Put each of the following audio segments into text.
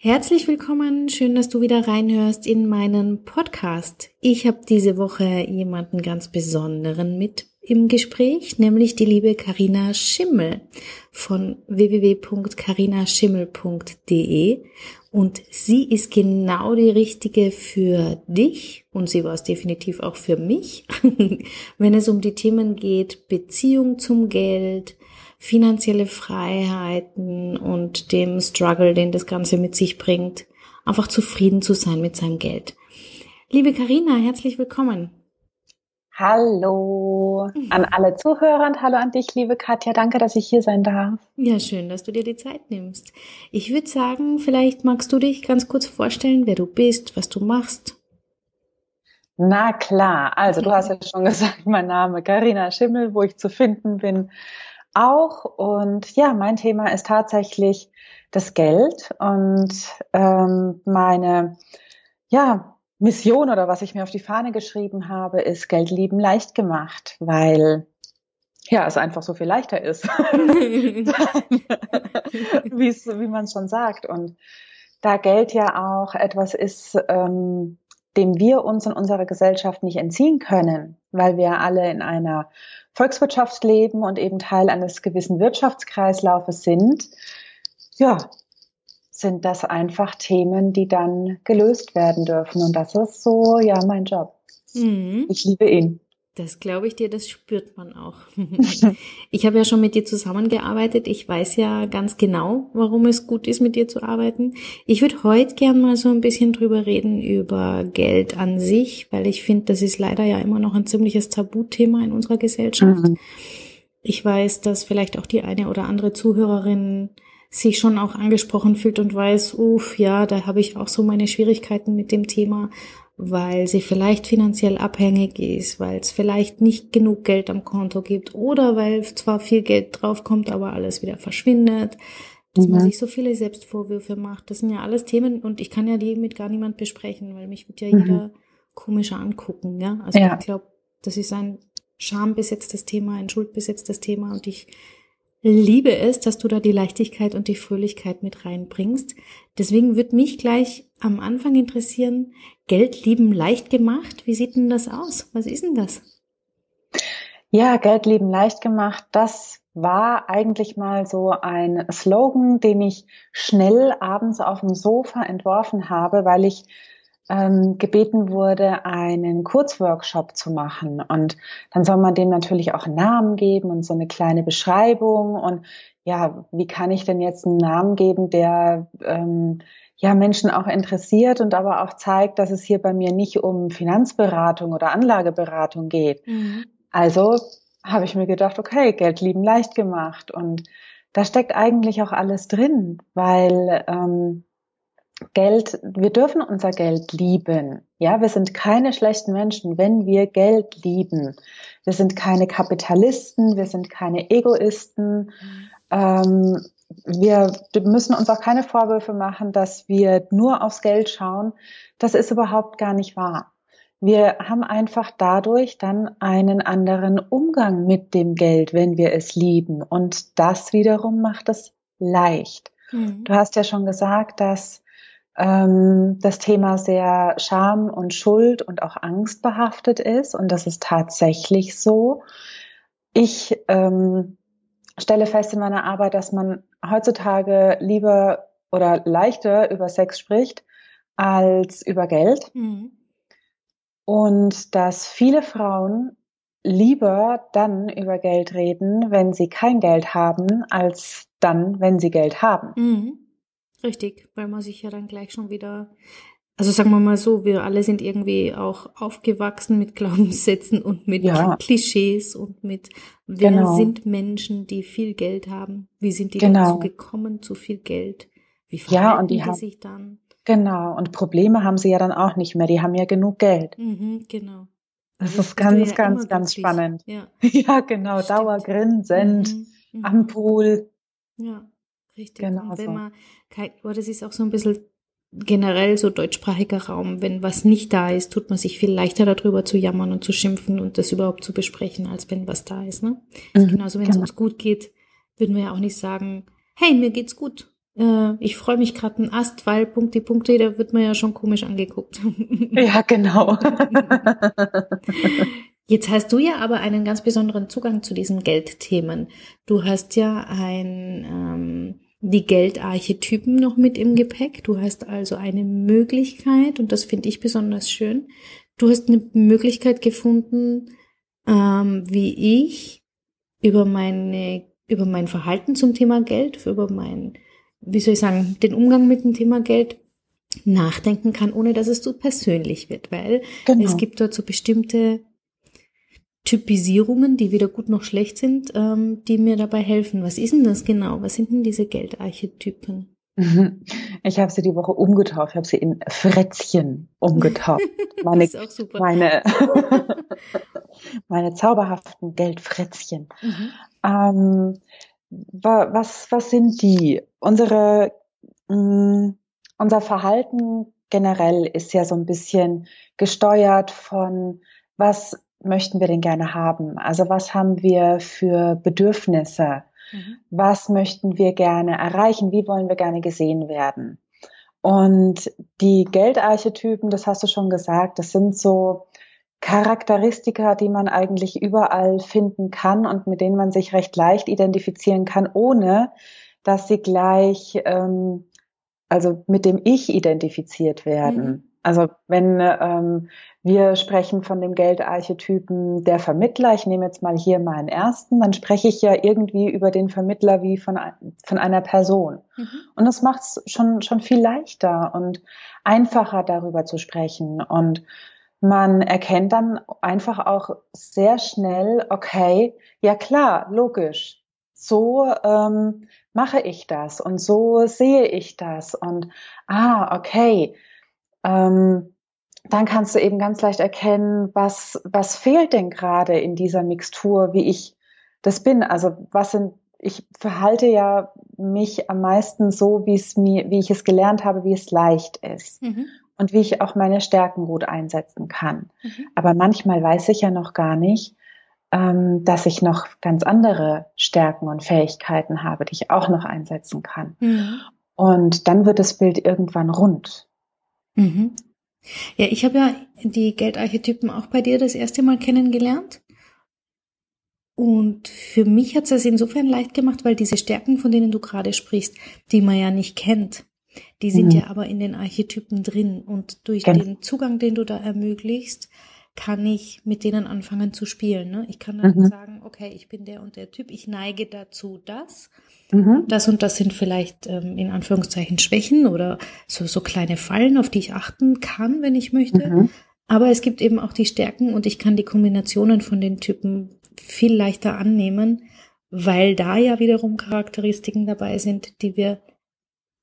Herzlich willkommen, schön, dass du wieder reinhörst in meinen Podcast. Ich habe diese Woche jemanden ganz Besonderen mit im Gespräch, nämlich die liebe Karina Schimmel von www.carinaschimmel.de und sie ist genau die richtige für dich und sie war es definitiv auch für mich, wenn es um die Themen geht Beziehung zum Geld, finanzielle Freiheiten und dem Struggle, den das Ganze mit sich bringt, einfach zufrieden zu sein mit seinem Geld. Liebe Karina, herzlich willkommen. Hallo an alle Zuhörer und hallo an dich, liebe Katja. Danke, dass ich hier sein darf. Ja, schön, dass du dir die Zeit nimmst. Ich würde sagen, vielleicht magst du dich ganz kurz vorstellen, wer du bist, was du machst. Na klar, also du hast ja schon gesagt, mein Name Karina Schimmel, wo ich zu finden bin auch. Und ja, mein Thema ist tatsächlich das Geld und ähm, meine ja, Mission oder was ich mir auf die Fahne geschrieben habe, ist Geld lieben leicht gemacht, weil ja, es einfach so viel leichter ist, wie man es schon sagt. Und da Geld ja auch etwas ist, ähm, dem wir uns in unserer Gesellschaft nicht entziehen können, weil wir alle in einer Volkswirtschaft leben und eben Teil eines gewissen Wirtschaftskreislaufes sind, ja, sind das einfach Themen, die dann gelöst werden dürfen. Und das ist so, ja, mein Job. Mhm. Ich liebe ihn. Das glaube ich dir, das spürt man auch. ich habe ja schon mit dir zusammengearbeitet. Ich weiß ja ganz genau, warum es gut ist, mit dir zu arbeiten. Ich würde heute gern mal so ein bisschen drüber reden über Geld an sich, weil ich finde, das ist leider ja immer noch ein ziemliches Tabuthema in unserer Gesellschaft. Mhm. Ich weiß, dass vielleicht auch die eine oder andere Zuhörerin sich schon auch angesprochen fühlt und weiß, uff, ja, da habe ich auch so meine Schwierigkeiten mit dem Thema weil sie vielleicht finanziell abhängig ist, weil es vielleicht nicht genug Geld am Konto gibt oder weil zwar viel Geld draufkommt, aber alles wieder verschwindet, dass mhm. man sich so viele Selbstvorwürfe macht. Das sind ja alles Themen und ich kann ja die mit gar niemand besprechen, weil mich wird ja mhm. jeder komischer angucken, ja. Also ja. ich glaube, das ist ein schambesetztes Thema, ein schuldbesetztes Thema und ich liebe es, dass du da die Leichtigkeit und die Fröhlichkeit mit reinbringst. Deswegen wird mich gleich am Anfang interessieren, Geld lieben leicht gemacht. Wie sieht denn das aus? Was ist denn das? Ja, Geld lieben leicht gemacht, das war eigentlich mal so ein Slogan, den ich schnell abends auf dem Sofa entworfen habe, weil ich ähm, gebeten wurde, einen Kurzworkshop zu machen. Und dann soll man dem natürlich auch einen Namen geben und so eine kleine Beschreibung. Und ja, wie kann ich denn jetzt einen Namen geben, der ähm, ja Menschen auch interessiert und aber auch zeigt, dass es hier bei mir nicht um Finanzberatung oder Anlageberatung geht. Mhm. Also habe ich mir gedacht, okay, Geld lieben leicht gemacht. Und da steckt eigentlich auch alles drin, weil ähm, Geld, wir dürfen unser Geld lieben. Ja, wir sind keine schlechten Menschen, wenn wir Geld lieben. Wir sind keine Kapitalisten, wir sind keine Egoisten. Ähm, wir müssen uns auch keine Vorwürfe machen, dass wir nur aufs Geld schauen. Das ist überhaupt gar nicht wahr. Wir haben einfach dadurch dann einen anderen Umgang mit dem Geld, wenn wir es lieben. Und das wiederum macht es leicht. Mhm. Du hast ja schon gesagt, dass ähm, das Thema sehr Scham und Schuld und auch Angst behaftet ist. Und das ist tatsächlich so. Ich ähm, stelle fest in meiner Arbeit, dass man heutzutage lieber oder leichter über Sex spricht als über Geld. Mhm. Und dass viele Frauen lieber dann über Geld reden, wenn sie kein Geld haben, als dann, wenn sie Geld haben. Mhm. Richtig, weil man sich ja dann gleich schon wieder, also sagen wir mal so, wir alle sind irgendwie auch aufgewachsen mit Glaubenssätzen und mit ja. Klischees und mit, wir genau. sind Menschen, die viel Geld haben. Wie sind die genau. dazu gekommen, zu viel Geld? Wie verhalten ja, und die, die sich dann? Genau, und Probleme haben sie ja dann auch nicht mehr, die haben ja genug Geld. Mhm, genau. Das ist ganz, ja ganz, ganz spannend. Ja, ja genau. Stimmt. Dauergrinsend mhm. mhm. am Pool. Ja, richtig. Genau. Und wenn so. man, oh, das ist auch so ein bisschen generell so deutschsprachiger Raum, wenn was nicht da ist, tut man sich viel leichter darüber zu jammern und zu schimpfen und das überhaupt zu besprechen, als wenn was da ist. Ne? Mhm, Genauso wenn genau. es uns gut geht, würden wir ja auch nicht sagen, hey, mir geht's gut. Äh, ich freue mich gerade ein Ast, weil Punkte, Punkte, da wird man ja schon komisch angeguckt. Ja, genau. Jetzt hast du ja aber einen ganz besonderen Zugang zu diesen Geldthemen. Du hast ja ein ähm, die Geldarchetypen noch mit im Gepäck. Du hast also eine Möglichkeit, und das finde ich besonders schön, du hast eine Möglichkeit gefunden, ähm, wie ich über meine, über mein Verhalten zum Thema Geld, über mein, wie soll ich sagen, den Umgang mit dem Thema Geld nachdenken kann, ohne dass es zu persönlich wird, weil genau. es gibt dort so bestimmte Typisierungen, die weder gut noch schlecht sind, ähm, die mir dabei helfen. Was ist denn das genau? Was sind denn diese Geldarchetypen? Ich habe sie die Woche umgetauft. Ich habe sie in Fretzchen umgetauft. Meine, das ist auch super. meine, meine zauberhaften Geldfretzchen. Mhm. Ähm, was, was sind die? Unsere, mh, mm, unser Verhalten generell ist ja so ein bisschen gesteuert von was möchten wir denn gerne haben? Also was haben wir für Bedürfnisse? Mhm. Was möchten wir gerne erreichen? Wie wollen wir gerne gesehen werden? Und die Geldarchetypen, das hast du schon gesagt, das sind so Charakteristika, die man eigentlich überall finden kann und mit denen man sich recht leicht identifizieren kann, ohne dass sie gleich, ähm, also mit dem Ich identifiziert werden. Mhm. Also wenn ähm, wir sprechen von dem Geldarchetypen der Vermittler, ich nehme jetzt mal hier meinen ersten, dann spreche ich ja irgendwie über den Vermittler wie von, von einer Person. Mhm. Und das macht es schon, schon viel leichter und einfacher darüber zu sprechen. Und man erkennt dann einfach auch sehr schnell, okay, ja klar, logisch, so ähm, mache ich das und so sehe ich das und ah, okay, ähm, dann kannst du eben ganz leicht erkennen, was, was fehlt denn gerade in dieser Mixtur, wie ich das bin. Also was sind, ich verhalte ja mich am meisten so, wie es mir, wie ich es gelernt habe, wie es leicht ist. Mhm. Und wie ich auch meine Stärken gut einsetzen kann. Mhm. Aber manchmal weiß ich ja noch gar nicht, ähm, dass ich noch ganz andere Stärken und Fähigkeiten habe, die ich auch noch einsetzen kann. Mhm. Und dann wird das Bild irgendwann rund. Mhm. Ja, ich habe ja die Geldarchetypen auch bei dir das erste Mal kennengelernt. Und für mich hat es es insofern leicht gemacht, weil diese Stärken, von denen du gerade sprichst, die man ja nicht kennt, die sind mhm. ja aber in den Archetypen drin. Und durch genau. den Zugang, den du da ermöglicht, kann ich mit denen anfangen zu spielen. Ne? Ich kann dann mhm. sagen, okay, ich bin der und der Typ, ich neige dazu, das. Mhm. Das und das sind vielleicht ähm, in Anführungszeichen Schwächen oder so, so kleine Fallen, auf die ich achten kann, wenn ich möchte. Mhm. Aber es gibt eben auch die Stärken und ich kann die Kombinationen von den Typen viel leichter annehmen, weil da ja wiederum Charakteristiken dabei sind, die wir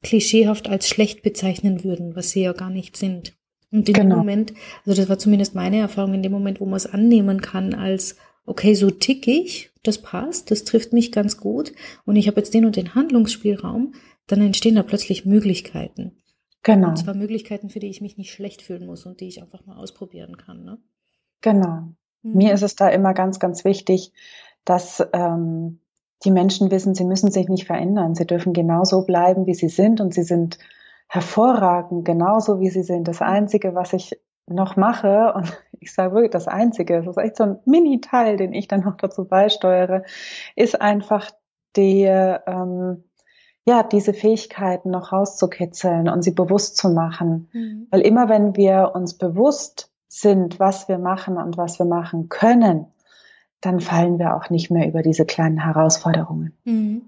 klischeehaft als schlecht bezeichnen würden, was sie ja gar nicht sind. Und in genau. dem Moment, also das war zumindest meine Erfahrung, in dem Moment, wo man es annehmen kann als, okay, so tick ich, das passt, das trifft mich ganz gut und ich habe jetzt den und den Handlungsspielraum, dann entstehen da plötzlich Möglichkeiten. Genau. Und zwar Möglichkeiten, für die ich mich nicht schlecht fühlen muss und die ich einfach mal ausprobieren kann. Ne? Genau. Mhm. Mir ist es da immer ganz, ganz wichtig, dass ähm, die Menschen wissen, sie müssen sich nicht verändern. Sie dürfen genauso bleiben, wie sie sind und sie sind hervorragend, genauso wie sie sind. Das Einzige, was ich noch mache, und ich sage wirklich das Einzige, das ist echt so ein Mini-Teil, den ich dann noch dazu beisteuere, ist einfach die, ähm, ja, diese Fähigkeiten noch rauszukitzeln und sie bewusst zu machen. Mhm. Weil immer wenn wir uns bewusst sind, was wir machen und was wir machen können, dann fallen wir auch nicht mehr über diese kleinen Herausforderungen. Mhm.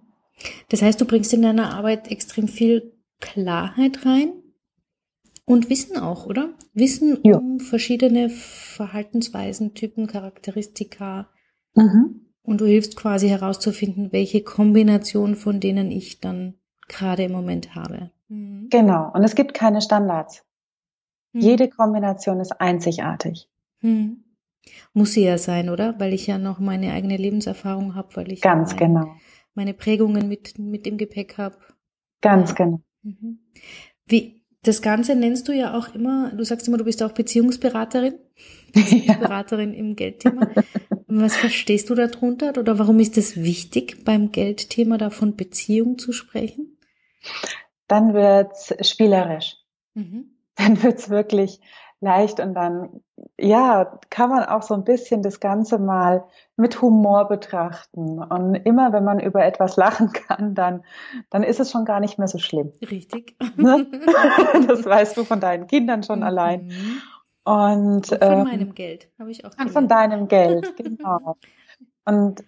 Das heißt, du bringst in deiner Arbeit extrem viel Klarheit rein und Wissen auch, oder? Wissen ja. um verschiedene Verhaltensweisen, Typen, Charakteristika. Mhm. Und du hilfst quasi herauszufinden, welche Kombination von denen ich dann gerade im Moment habe. Mhm. Genau. Und es gibt keine Standards. Mhm. Jede Kombination ist einzigartig. Mhm. Muss sie ja sein, oder? Weil ich ja noch meine eigene Lebenserfahrung habe, weil ich ganz mein, genau meine Prägungen mit mit dem Gepäck habe. Ganz ja. genau. Mhm. Wie das Ganze nennst du ja auch immer, du sagst immer, du bist auch Beziehungsberaterin, Beziehungsberaterin ja. im Geldthema. Was verstehst du darunter oder warum ist es wichtig, beim Geldthema davon Beziehung zu sprechen? Dann wird's spielerisch. Mhm. Dann wird's wirklich leicht und dann, ja, kann man auch so ein bisschen das Ganze mal mit Humor betrachten. Und immer wenn man über etwas lachen kann, dann, dann ist es schon gar nicht mehr so schlimm. Richtig. Ne? Das weißt du von deinen Kindern schon mhm. allein. Und, und von ähm, meinem Geld habe ich auch. Gelernt. Von deinem Geld, genau. Und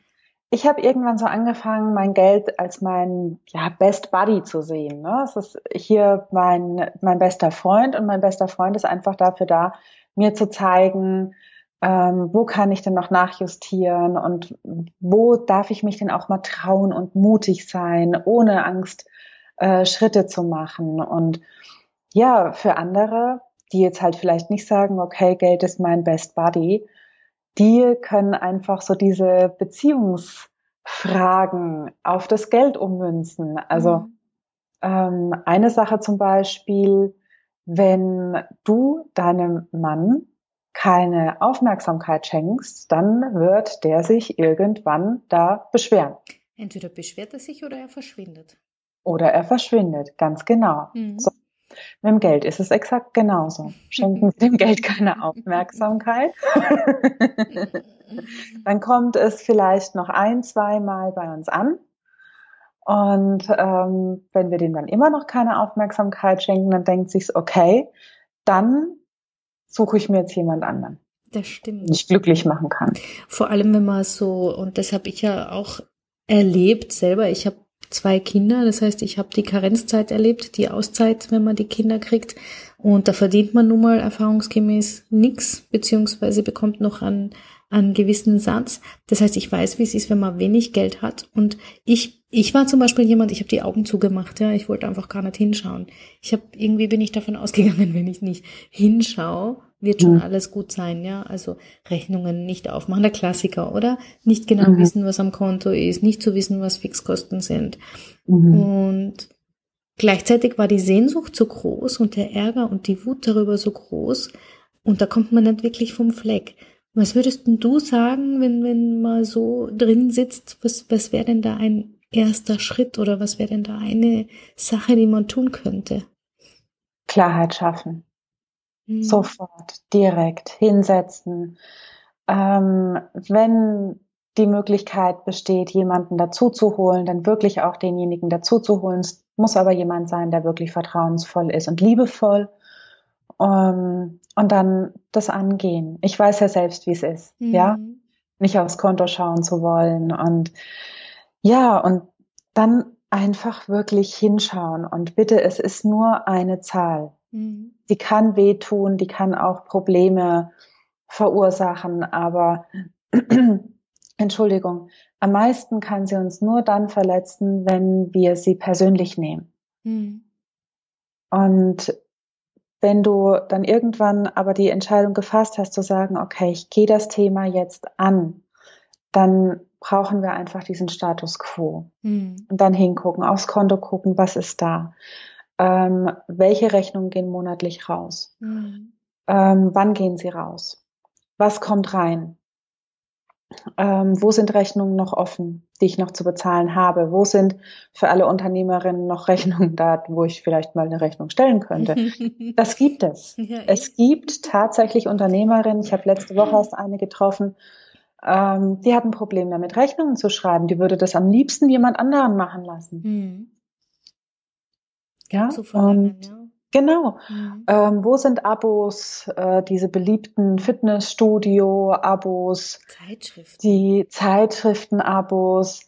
ich habe irgendwann so angefangen, mein Geld als mein ja, Best Buddy zu sehen. Ne? Es ist hier mein, mein bester Freund und mein bester Freund ist einfach dafür da, mir zu zeigen, ähm, wo kann ich denn noch nachjustieren und wo darf ich mich denn auch mal trauen und mutig sein, ohne Angst äh, Schritte zu machen. Und ja, für andere, die jetzt halt vielleicht nicht sagen, okay, Geld ist mein Best Buddy, die können einfach so diese Beziehungsfragen auf das Geld ummünzen. Also mhm. ähm, eine Sache zum Beispiel, wenn du deinem Mann keine Aufmerksamkeit schenkst, dann wird der sich irgendwann da beschweren. Entweder beschwert er sich oder er verschwindet. Oder er verschwindet, ganz genau. Mhm. So, mit dem Geld ist es exakt genauso. Schenken Sie dem Geld keine Aufmerksamkeit. Dann kommt es vielleicht noch ein, zwei Mal bei uns an. Und ähm, wenn wir dem dann immer noch keine Aufmerksamkeit schenken, dann denkt sich okay, dann suche ich mir jetzt jemand anderen. Das stimmt. Den ich glücklich machen kann. Vor allem, wenn man so, und das habe ich ja auch erlebt selber, ich habe zwei Kinder. Das heißt, ich habe die Karenzzeit erlebt, die Auszeit, wenn man die Kinder kriegt. Und da verdient man nun mal erfahrungsgemäß nichts, beziehungsweise bekommt noch einen, einen gewissen Satz. Das heißt, ich weiß, wie es ist, wenn man wenig Geld hat. Und ich, ich war zum Beispiel jemand, ich habe die Augen zugemacht, ja, ich wollte einfach gar nicht hinschauen. Ich habe irgendwie bin ich davon ausgegangen, wenn ich nicht hinschaue, wird schon mhm. alles gut sein, ja. Also Rechnungen nicht aufmachen, der Klassiker, oder? Nicht genau mhm. wissen, was am Konto ist, nicht zu wissen, was Fixkosten sind. Mhm. Und gleichzeitig war die Sehnsucht so groß und der Ärger und die Wut darüber so groß. Und da kommt man nicht wirklich vom Fleck. Was würdest denn du sagen, wenn, wenn man so drin sitzt? Was, was wäre denn da ein erster Schritt oder was wäre denn da eine Sache, die man tun könnte? Klarheit schaffen. Mhm. Sofort, direkt hinsetzen. Ähm, wenn die Möglichkeit besteht, jemanden dazu zu holen, dann wirklich auch denjenigen dazu zu holen. Es muss aber jemand sein, der wirklich vertrauensvoll ist und liebevoll. Um, ähm, und dann das angehen. Ich weiß ja selbst, wie es ist, mhm. ja, nicht aufs Konto schauen zu wollen und ja, und dann einfach wirklich hinschauen und bitte, es ist nur eine Zahl. Mhm. Die kann wehtun, die kann auch Probleme verursachen, aber Entschuldigung, am meisten kann sie uns nur dann verletzen, wenn wir sie persönlich nehmen. Mhm. Und wenn du dann irgendwann aber die Entscheidung gefasst hast zu sagen, okay, ich gehe das Thema jetzt an, dann brauchen wir einfach diesen Status quo. Mhm. Und dann hingucken, aufs Konto gucken, was ist da ähm, welche Rechnungen gehen monatlich raus? Mhm. Ähm, wann gehen sie raus? Was kommt rein? Ähm, wo sind Rechnungen noch offen, die ich noch zu bezahlen habe? Wo sind für alle Unternehmerinnen noch Rechnungen da, wo ich vielleicht mal eine Rechnung stellen könnte? Das gibt es. Ja, es gibt tatsächlich Unternehmerinnen, ich habe letzte Woche erst eine getroffen, ähm, die hat ein Problem damit, Rechnungen zu schreiben. Die würde das am liebsten jemand anderen machen lassen. Mhm. Ja, und ja. Genau. Mhm. Ähm, wo sind Abos, äh, diese beliebten Fitnessstudio-Abos, Zeitschriften. die Zeitschriften-Abos,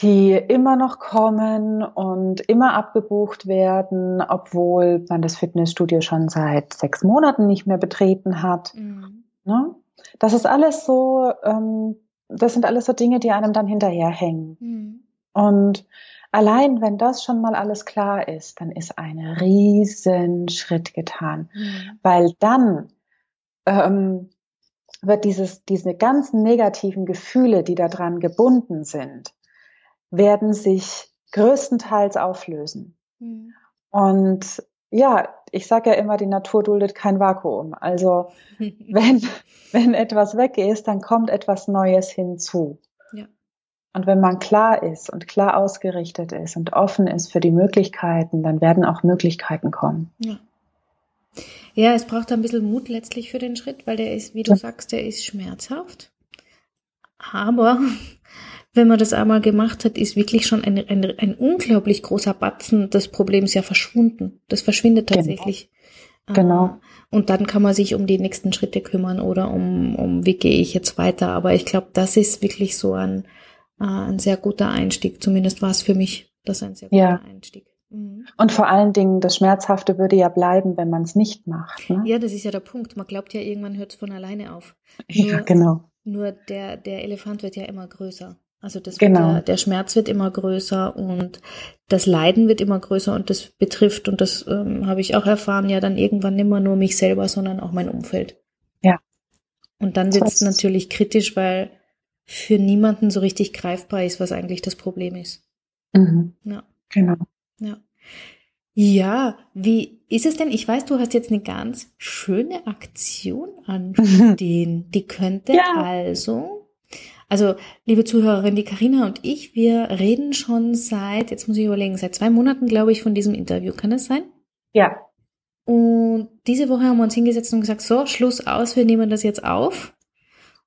die immer noch kommen und immer abgebucht werden, obwohl man das Fitnessstudio schon seit sechs Monaten nicht mehr betreten hat. Mhm. Ne? Das ist alles so, ähm, das sind alles so Dinge, die einem dann hinterherhängen. Mhm. Und Allein wenn das schon mal alles klar ist, dann ist ein riesen Schritt getan, mhm. weil dann ähm, wird dieses, diese ganzen negativen Gefühle, die daran gebunden sind, werden sich größtenteils auflösen. Mhm. Und ja, ich sage ja immer, die Natur duldet kein Vakuum. Also wenn, wenn etwas weg ist, dann kommt etwas Neues hinzu. Und wenn man klar ist und klar ausgerichtet ist und offen ist für die Möglichkeiten, dann werden auch Möglichkeiten kommen. Ja. Ja, es braucht ein bisschen Mut letztlich für den Schritt, weil der ist, wie du ja. sagst, der ist schmerzhaft. Aber wenn man das einmal gemacht hat, ist wirklich schon ein, ein, ein unglaublich großer Batzen des Problems ja verschwunden. Das verschwindet genau. tatsächlich. Genau. genau. Und dann kann man sich um die nächsten Schritte kümmern oder um, um wie gehe ich jetzt weiter. Aber ich glaube, das ist wirklich so ein, äh, ein sehr guter Einstieg. Zumindest war es für mich das ein sehr guter ja. Einstieg. Mhm. Und vor allen Dingen, das Schmerzhafte würde ja bleiben, wenn man es nicht macht. Ne? Ja, das ist ja der Punkt. Man glaubt ja, irgendwann hört es von alleine auf. Nur, ja, genau. Nur der, der Elefant wird ja immer größer. Also das genau. der, der Schmerz wird immer größer und das Leiden wird immer größer und das betrifft, und das ähm, habe ich auch erfahren, ja dann irgendwann nicht mehr nur mich selber, sondern auch mein Umfeld. Ja. Und dann wird es natürlich kritisch, weil für niemanden so richtig greifbar ist, was eigentlich das Problem ist. Mhm. Ja. Genau. Ja. Ja, wie ist es denn? Ich weiß, du hast jetzt eine ganz schöne Aktion anstehen. Die könnte ja. also, also liebe Zuhörerin, die Karina und ich, wir reden schon seit, jetzt muss ich überlegen, seit zwei Monaten, glaube ich, von diesem Interview. Kann das sein? Ja. Und diese Woche haben wir uns hingesetzt und gesagt, so, Schluss aus, wir nehmen das jetzt auf.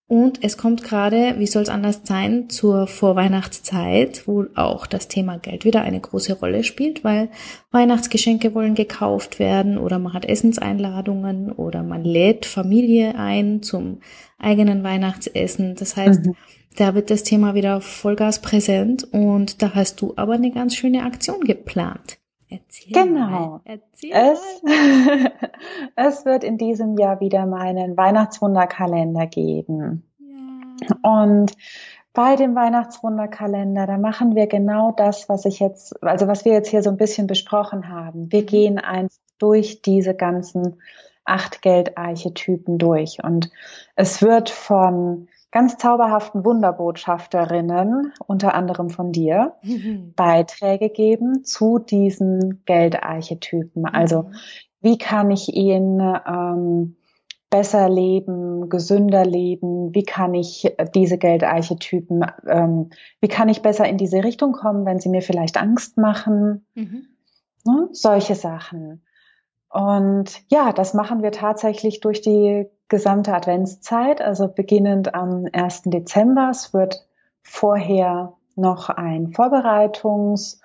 Und es kommt gerade, wie soll es anders sein, zur Vorweihnachtszeit, wo auch das Thema Geld wieder eine große Rolle spielt, weil Weihnachtsgeschenke wollen gekauft werden oder man hat Essenseinladungen oder man lädt Familie ein zum eigenen Weihnachtsessen. Das heißt, mhm. da wird das Thema wieder Vollgas präsent und da hast du aber eine ganz schöne Aktion geplant. Erzähl genau. Mal. Erzähl es, es wird in diesem Jahr wieder meinen Weihnachtswunderkalender geben. Ja. Und bei dem Weihnachtswunderkalender, da machen wir genau das, was ich jetzt, also was wir jetzt hier so ein bisschen besprochen haben. Wir mhm. gehen einfach durch diese ganzen acht Geldarchetypen durch. Und es wird von ganz zauberhaften Wunderbotschafterinnen, unter anderem von dir, mhm. Beiträge geben zu diesen Geldarchetypen. Also mhm. wie kann ich ihn ähm, besser leben, gesünder leben? Wie kann ich diese Geldarchetypen, ähm, wie kann ich besser in diese Richtung kommen, wenn sie mir vielleicht Angst machen? Mhm. Ne? Solche Sachen. Und ja, das machen wir tatsächlich durch die gesamte Adventszeit, also beginnend am 1. Dezember. Es wird vorher noch ein Vorbereitungs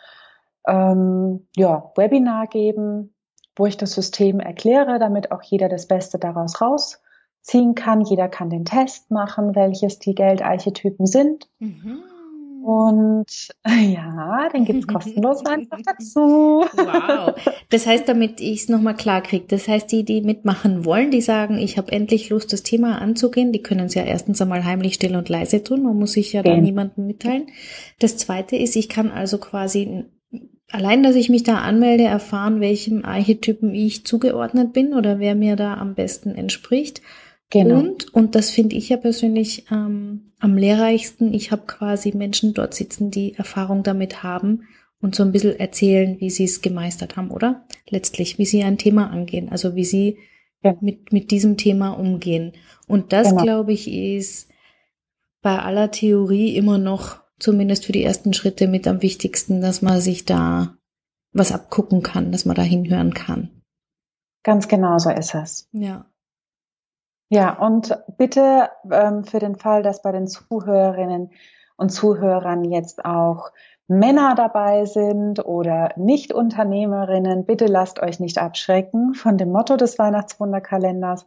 ähm, ja, Webinar geben, wo ich das System erkläre, damit auch jeder das Beste daraus rausziehen kann. Jeder kann den Test machen, welches die Geldarchetypen sind. Mhm. Und ja, den gibt's kostenlos einfach dazu. Wow. Das heißt, damit ich es nochmal klar kriege, das heißt, die, die mitmachen wollen, die sagen, ich habe endlich Lust, das Thema anzugehen, die können es ja erstens einmal heimlich still und leise tun, man muss sich ja okay. da niemandem mitteilen. Das zweite ist, ich kann also quasi allein, dass ich mich da anmelde, erfahren, welchem Archetypen ich zugeordnet bin oder wer mir da am besten entspricht. Genau. Und, und das finde ich ja persönlich ähm, am lehrreichsten, ich habe quasi Menschen dort sitzen, die Erfahrung damit haben und so ein bisschen erzählen, wie sie es gemeistert haben, oder? Letztlich, wie sie ein Thema angehen, also wie sie ja. mit, mit diesem Thema umgehen. Und das, genau. glaube ich, ist bei aller Theorie immer noch, zumindest für die ersten Schritte, mit am wichtigsten, dass man sich da was abgucken kann, dass man da hinhören kann. Ganz genau so ist es. Ja. Ja, und bitte ähm, für den Fall, dass bei den Zuhörerinnen und Zuhörern jetzt auch Männer dabei sind oder Nicht-Unternehmerinnen, bitte lasst euch nicht abschrecken von dem Motto des Weihnachtswunderkalenders.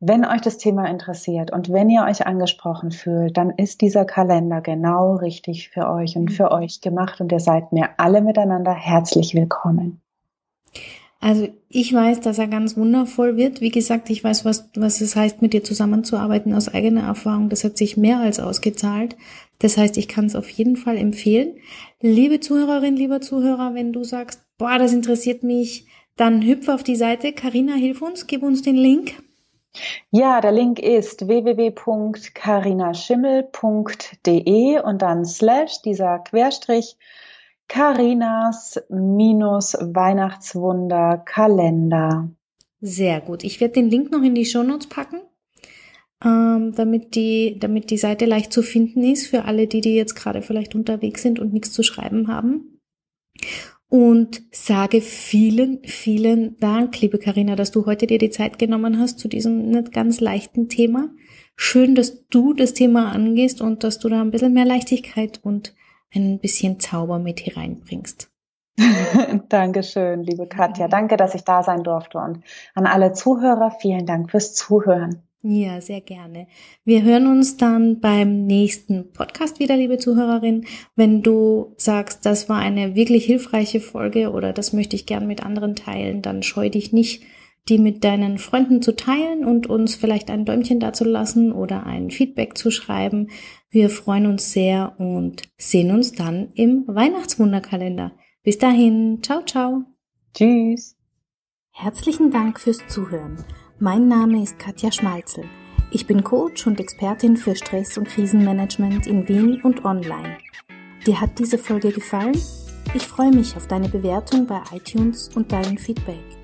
Wenn euch das Thema interessiert und wenn ihr euch angesprochen fühlt, dann ist dieser Kalender genau richtig für euch und für euch gemacht und ihr seid mir alle miteinander herzlich willkommen. Also ich weiß, dass er ganz wundervoll wird. Wie gesagt, ich weiß, was, was es heißt, mit dir zusammenzuarbeiten aus eigener Erfahrung. Das hat sich mehr als ausgezahlt. Das heißt, ich kann es auf jeden Fall empfehlen. Liebe Zuhörerin, lieber Zuhörer, wenn du sagst, boah, das interessiert mich, dann hüpf auf die Seite. Karina, hilf uns, gib uns den Link. Ja, der Link ist www.carinaschimmel.de und dann slash dieser Querstrich Carinas minus Weihnachtswunder Kalender. Sehr gut. Ich werde den Link noch in die Shownotes packen, ähm, damit die, damit die Seite leicht zu finden ist für alle, die, die jetzt gerade vielleicht unterwegs sind und nichts zu schreiben haben. Und sage vielen, vielen Dank, liebe Karina, dass du heute dir die Zeit genommen hast zu diesem nicht ganz leichten Thema. Schön, dass du das Thema angehst und dass du da ein bisschen mehr Leichtigkeit und ein bisschen Zauber mit hereinbringst. Dankeschön, liebe Katja. Danke, dass ich da sein durfte. Und an alle Zuhörer, vielen Dank fürs Zuhören. Ja, sehr gerne. Wir hören uns dann beim nächsten Podcast wieder, liebe Zuhörerin. Wenn du sagst, das war eine wirklich hilfreiche Folge oder das möchte ich gern mit anderen teilen, dann scheu dich nicht, die mit deinen Freunden zu teilen und uns vielleicht ein Däumchen dazu lassen oder ein Feedback zu schreiben. Wir freuen uns sehr und sehen uns dann im Weihnachtswunderkalender. Bis dahin, ciao, ciao. Tschüss. Herzlichen Dank fürs Zuhören. Mein Name ist Katja Schmalzel. Ich bin Coach und Expertin für Stress- und Krisenmanagement in Wien und online. Dir hat diese Folge gefallen? Ich freue mich auf deine Bewertung bei iTunes und dein Feedback.